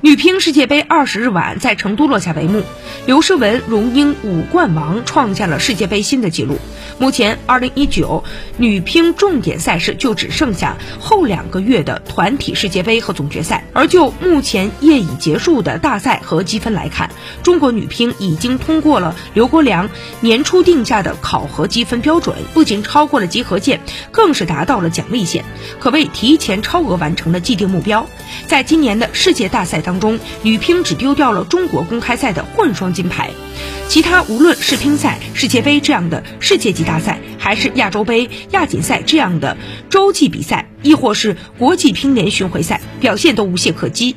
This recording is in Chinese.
女乒世界杯二十日晚在成都落下帷幕，刘诗雯荣膺五冠王，创下了世界杯新的纪录。目前，二零一九女乒重点赛事就只剩下后两个月的团体世界杯和总决赛。而就目前业已结束的大赛和积分来看，中国女乒已经通过了刘国梁年初定下的考核积分标准，不仅超过了集合线，更是达到了奖励线，可谓提前超额完成了既定目标。在今年的世界大赛当中，女乒只丢掉了中国公开赛的混双金牌。其他无论世乒赛、世界杯这样的世界级大赛，还是亚洲杯、亚锦赛这样的洲际比赛，亦或是国际乒联巡回赛，表现都无懈可击。